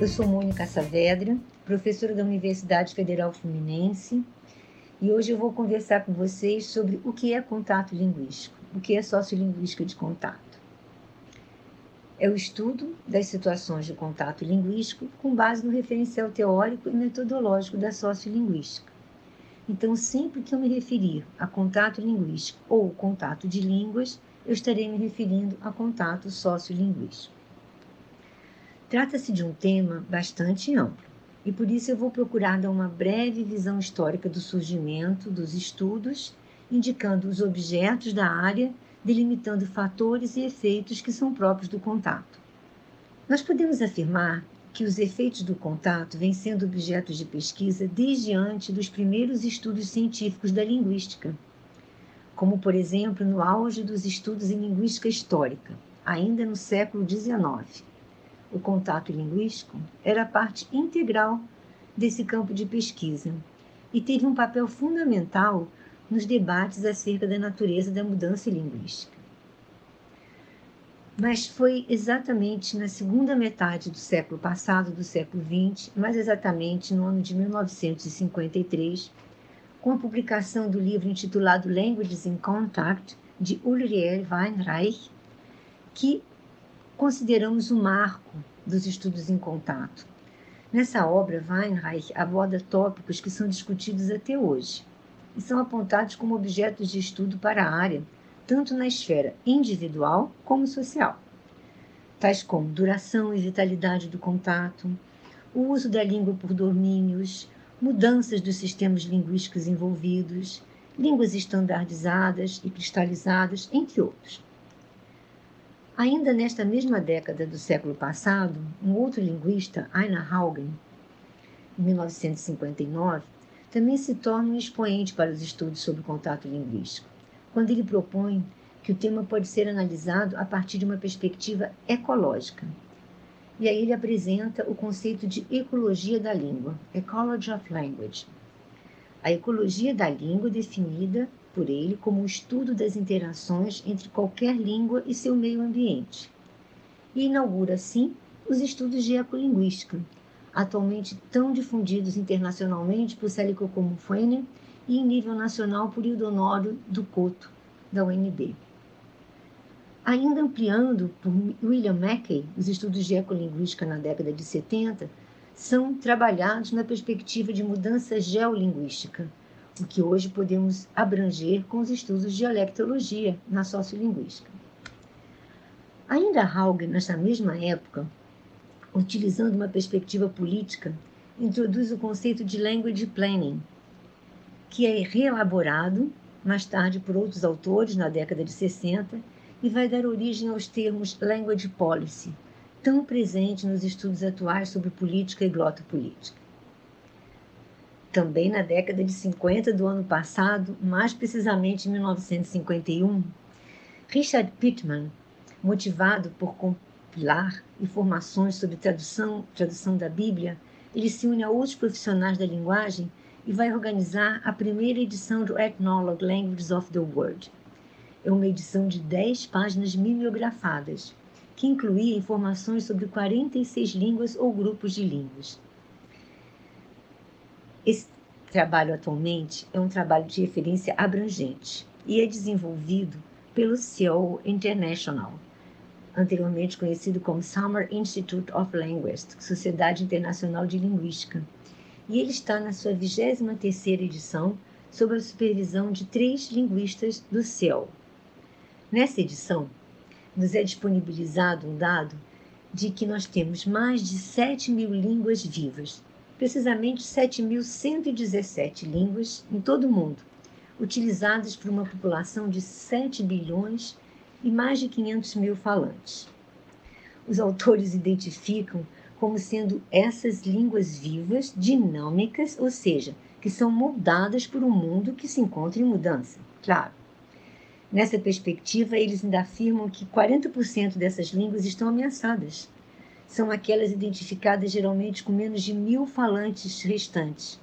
Eu sou Mônica Saavedra, professora da Universidade Federal Fluminense, e hoje eu vou conversar com vocês sobre o que é contato linguístico, o que é sociolinguística de contato. É o estudo das situações de contato linguístico com base no referencial teórico e metodológico da sociolinguística. Então, sempre que eu me referir a contato linguístico ou contato de línguas, eu estarei me referindo a contato sociolinguístico. Trata-se de um tema bastante amplo e por isso eu vou procurar dar uma breve visão histórica do surgimento dos estudos, indicando os objetos da área, delimitando fatores e efeitos que são próprios do contato. Nós podemos afirmar que os efeitos do contato vêm sendo objetos de pesquisa desde antes dos primeiros estudos científicos da linguística, como, por exemplo, no auge dos estudos em linguística histórica, ainda no século XIX o contato linguístico, era parte integral desse campo de pesquisa e teve um papel fundamental nos debates acerca da natureza da mudança linguística. Mas foi exatamente na segunda metade do século passado, do século XX, mais exatamente no ano de 1953, com a publicação do livro intitulado Languages in Contact, de Uriel Weinreich, que consideramos o marco dos estudos em contato. Nessa obra, Weinreich aborda tópicos que são discutidos até hoje e são apontados como objetos de estudo para a área, tanto na esfera individual como social, tais como duração e vitalidade do contato, o uso da língua por domínios, mudanças dos sistemas linguísticos envolvidos, línguas estandardizadas e cristalizadas, entre outros. Ainda nesta mesma década do século passado, um outro linguista, Einar Haugen, em 1959, também se torna um expoente para os estudos sobre contato linguístico, quando ele propõe que o tema pode ser analisado a partir de uma perspectiva ecológica. E aí ele apresenta o conceito de ecologia da língua, Ecology of Language. A ecologia da língua definida por ele como o estudo das interações entre qualquer língua e seu meio ambiente. E inaugura, assim, os estudos de ecolinguística, atualmente tão difundidos internacionalmente por Célico Comufene e em nível nacional por Ildonório do Couto, da UNB. Ainda ampliando por William Mackey, os estudos de ecolinguística na década de 70 são trabalhados na perspectiva de mudança geolinguística, o que hoje podemos abranger com os estudos de dialectologia na sociolinguística. Ainda Haugen, nessa mesma época, utilizando uma perspectiva política, introduz o conceito de language planning, que é reelaborado mais tarde por outros autores na década de 60 e vai dar origem aos termos language policy, tão presente nos estudos atuais sobre política e glotopolítica também na década de 50 do ano passado, mais precisamente em 1951, Richard Pittman, motivado por compilar informações sobre tradução, tradução da Bíblia, ele se une a outros profissionais da linguagem e vai organizar a primeira edição do Ethnologue Languages of the World. É uma edição de 10 páginas mimeografadas, que incluía informações sobre 46 línguas ou grupos de línguas. Esse trabalho atualmente é um trabalho de referência abrangente e é desenvolvido pelo CEO International, anteriormente conhecido como Summer Institute of Linguistics, Sociedade Internacional de Linguística. E ele está na sua 23ª edição sob a supervisão de três linguistas do CEL. Nessa edição, nos é disponibilizado um dado de que nós temos mais de 7 mil línguas vivas, precisamente 7.117 línguas em todo o mundo, utilizadas por uma população de 7 bilhões e mais de 500 mil falantes. Os autores identificam como sendo essas línguas vivas, dinâmicas, ou seja, que são moldadas por um mundo que se encontra em mudança, claro. Nessa perspectiva, eles ainda afirmam que 40% dessas línguas estão ameaçadas são aquelas identificadas geralmente com menos de mil falantes restantes,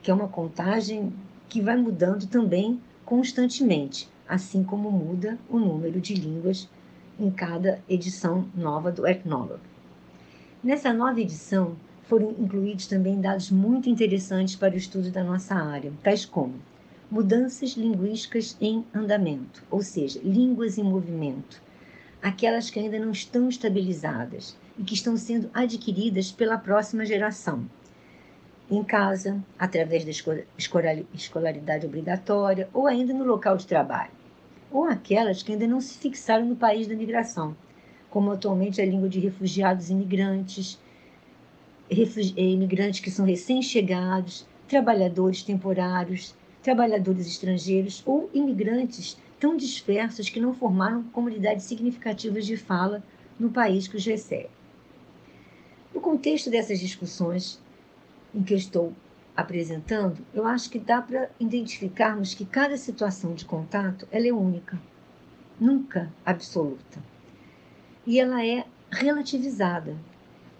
que é uma contagem que vai mudando também constantemente, assim como muda o número de línguas em cada edição nova do Ethnologue. Nessa nova edição, foram incluídos também dados muito interessantes para o estudo da nossa área, tais como mudanças linguísticas em andamento, ou seja, línguas em movimento, aquelas que ainda não estão estabilizadas e que estão sendo adquiridas pela próxima geração. Em casa, através da escolaridade obrigatória ou ainda no local de trabalho. Ou aquelas que ainda não se fixaram no país da migração, como atualmente a língua de refugiados imigrantes, imigrantes que são recém-chegados, trabalhadores temporários, trabalhadores estrangeiros ou imigrantes tão dispersos que não formaram comunidades significativas de fala no país que os recebe. No contexto dessas discussões em que eu estou apresentando, eu acho que dá para identificarmos que cada situação de contato ela é única, nunca absoluta. E ela é relativizada,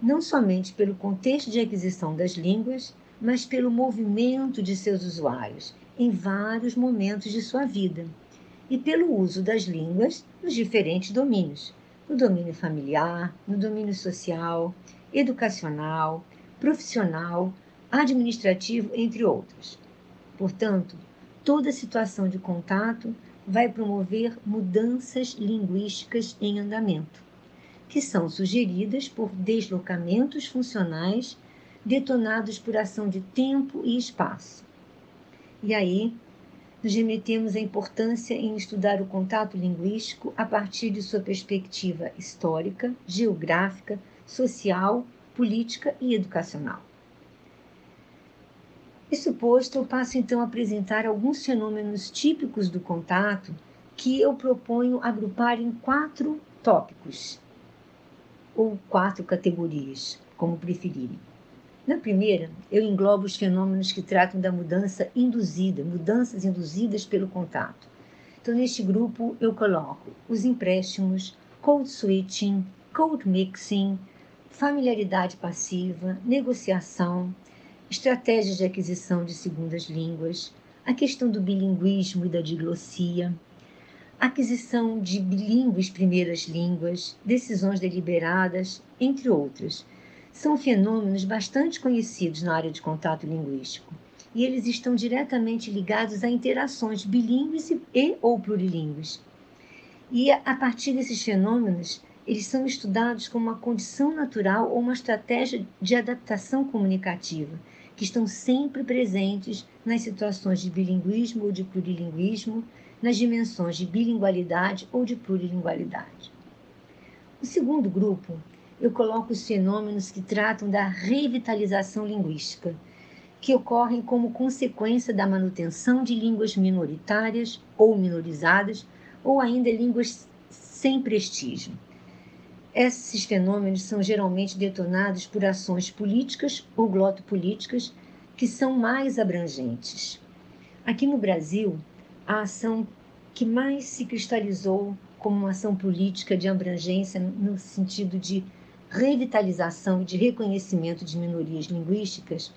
não somente pelo contexto de aquisição das línguas, mas pelo movimento de seus usuários em vários momentos de sua vida e pelo uso das línguas nos diferentes domínios, no domínio familiar, no domínio social, educacional, profissional, administrativo, entre outros. Portanto, toda situação de contato vai promover mudanças linguísticas em andamento, que são sugeridas por deslocamentos funcionais detonados por ação de tempo e espaço. E aí, nos remetemos à importância em estudar o contato linguístico a partir de sua perspectiva histórica, geográfica, social, política e educacional. Isso posto, eu passo então a apresentar alguns fenômenos típicos do contato que eu proponho agrupar em quatro tópicos, ou quatro categorias, como preferirem. Na primeira, eu englobo os fenômenos que tratam da mudança induzida, mudanças induzidas pelo contato. Então, neste grupo, eu coloco os empréstimos, code switching, code mixing, familiaridade passiva, negociação, estratégias de aquisição de segundas línguas, a questão do bilinguismo e da diglossia, aquisição de bilíngues primeiras línguas, decisões deliberadas, entre outras são fenômenos bastante conhecidos na área de contato linguístico e eles estão diretamente ligados a interações bilíngues e ou plurilíngues. E a partir desses fenômenos, eles são estudados como uma condição natural ou uma estratégia de adaptação comunicativa, que estão sempre presentes nas situações de bilinguismo ou de plurilinguismo, nas dimensões de bilingualidade ou de plurilingualidade. O segundo grupo eu coloco os fenômenos que tratam da revitalização linguística, que ocorrem como consequência da manutenção de línguas minoritárias ou minorizadas, ou ainda línguas sem prestígio. Esses fenômenos são geralmente detonados por ações políticas ou glotopolíticas que são mais abrangentes. Aqui no Brasil, a ação que mais se cristalizou como uma ação política de abrangência no sentido de revitalização e de reconhecimento de minorias linguísticas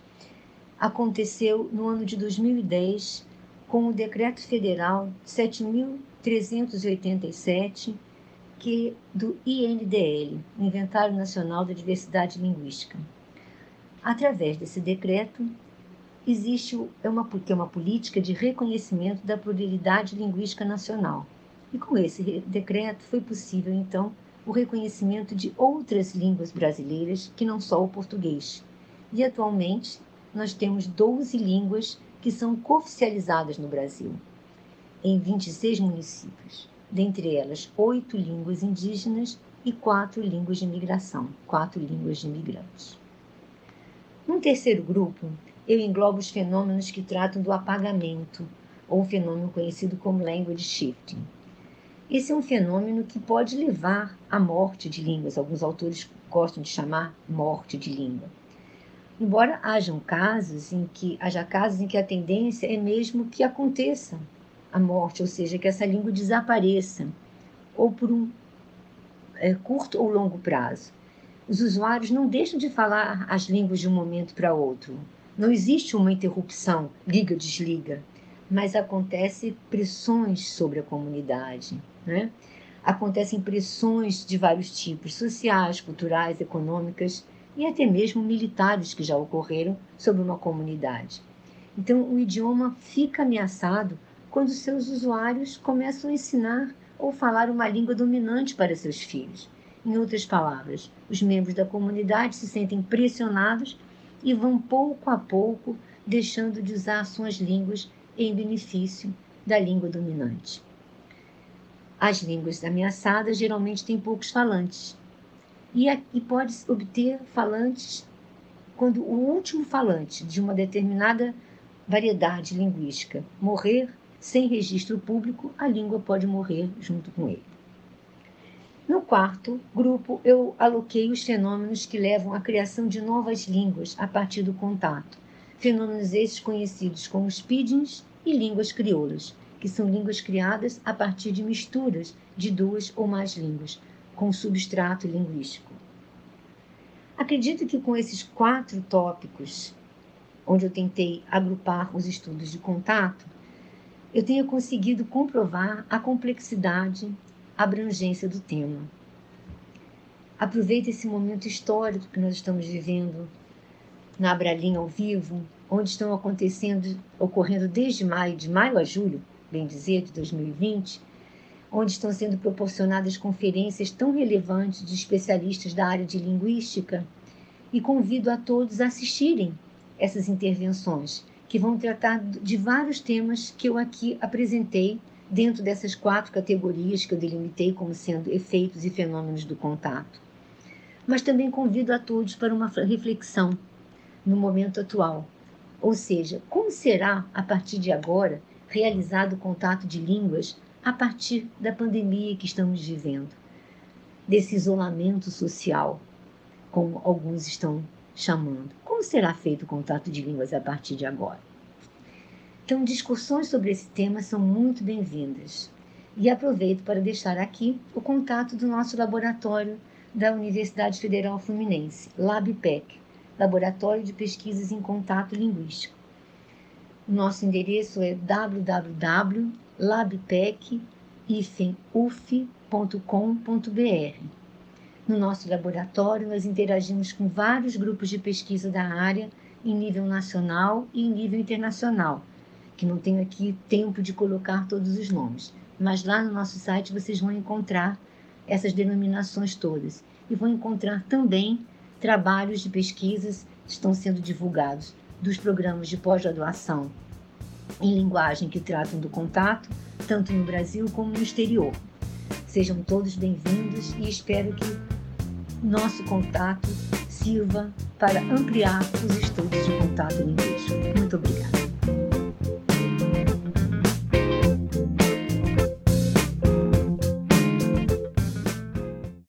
aconteceu no ano de 2010 com o Decreto Federal 7.387, do INDL, Inventário Nacional da Diversidade Linguística. Através desse decreto, existe é uma, é uma política de reconhecimento da pluralidade linguística nacional. E com esse decreto foi possível, então, o reconhecimento de outras línguas brasileiras que não só o português. E atualmente nós temos 12 línguas que são cooficializadas no Brasil, em 26 municípios, dentre elas oito línguas indígenas e quatro línguas de migração, quatro línguas de imigrantes. Num terceiro grupo, eu englobo os fenômenos que tratam do apagamento, ou um fenômeno conhecido como language shifting esse é um fenômeno que pode levar à morte de línguas. Alguns autores gostam de chamar morte de língua. Embora hajam casos em que haja casos em que a tendência é mesmo que aconteça a morte, ou seja, que essa língua desapareça, ou por um é, curto ou longo prazo. Os usuários não deixam de falar as línguas de um momento para outro. Não existe uma interrupção, liga, desliga, mas acontece pressões sobre a comunidade né? Acontecem pressões de vários tipos, sociais, culturais, econômicas, e até mesmo militares que já ocorreram sobre uma comunidade. Então, o idioma fica ameaçado quando seus usuários começam a ensinar ou falar uma língua dominante para seus filhos. Em outras palavras, os membros da comunidade se sentem pressionados e vão pouco a pouco deixando de usar suas línguas em benefício da língua dominante. As línguas ameaçadas geralmente têm poucos falantes e, e pode obter falantes quando o último falante de uma determinada variedade linguística morrer sem registro público, a língua pode morrer junto com ele. No quarto grupo, eu aloquei os fenômenos que levam à criação de novas línguas a partir do contato. Fenômenos esses conhecidos como speedings e línguas crioulas, que são línguas criadas a partir de misturas de duas ou mais línguas, com substrato linguístico. Acredito que com esses quatro tópicos, onde eu tentei agrupar os estudos de contato, eu tenha conseguido comprovar a complexidade, a abrangência do tema. Aproveite esse momento histórico que nós estamos vivendo na Abralim ao vivo, onde estão acontecendo, ocorrendo desde maio, de maio a julho, bem dizer, de 2020, onde estão sendo proporcionadas conferências tão relevantes de especialistas da área de linguística, e convido a todos a assistirem essas intervenções que vão tratar de vários temas que eu aqui apresentei dentro dessas quatro categorias que eu delimitei como sendo efeitos e fenômenos do contato. Mas também convido a todos para uma reflexão no momento atual, ou seja, como será a partir de agora realizado o contato de línguas a partir da pandemia que estamos vivendo, desse isolamento social, como alguns estão chamando. Como será feito o contato de línguas a partir de agora? Então, discussões sobre esse tema são muito bem-vindas. E aproveito para deixar aqui o contato do nosso laboratório da Universidade Federal Fluminense, LabPEC, Laboratório de Pesquisas em Contato Linguístico. O nosso endereço é www.labpec-uf.com.br. No nosso laboratório, nós interagimos com vários grupos de pesquisa da área em nível nacional e em nível internacional, que não tenho aqui tempo de colocar todos os nomes. Mas lá no nosso site vocês vão encontrar essas denominações todas e vão encontrar também trabalhos de pesquisas que estão sendo divulgados dos programas de pós-graduação em linguagem que tratam do contato, tanto no Brasil como no exterior. Sejam todos bem-vindos e espero que nosso contato sirva para ampliar os estudos de contato linguístico. Muito obrigada.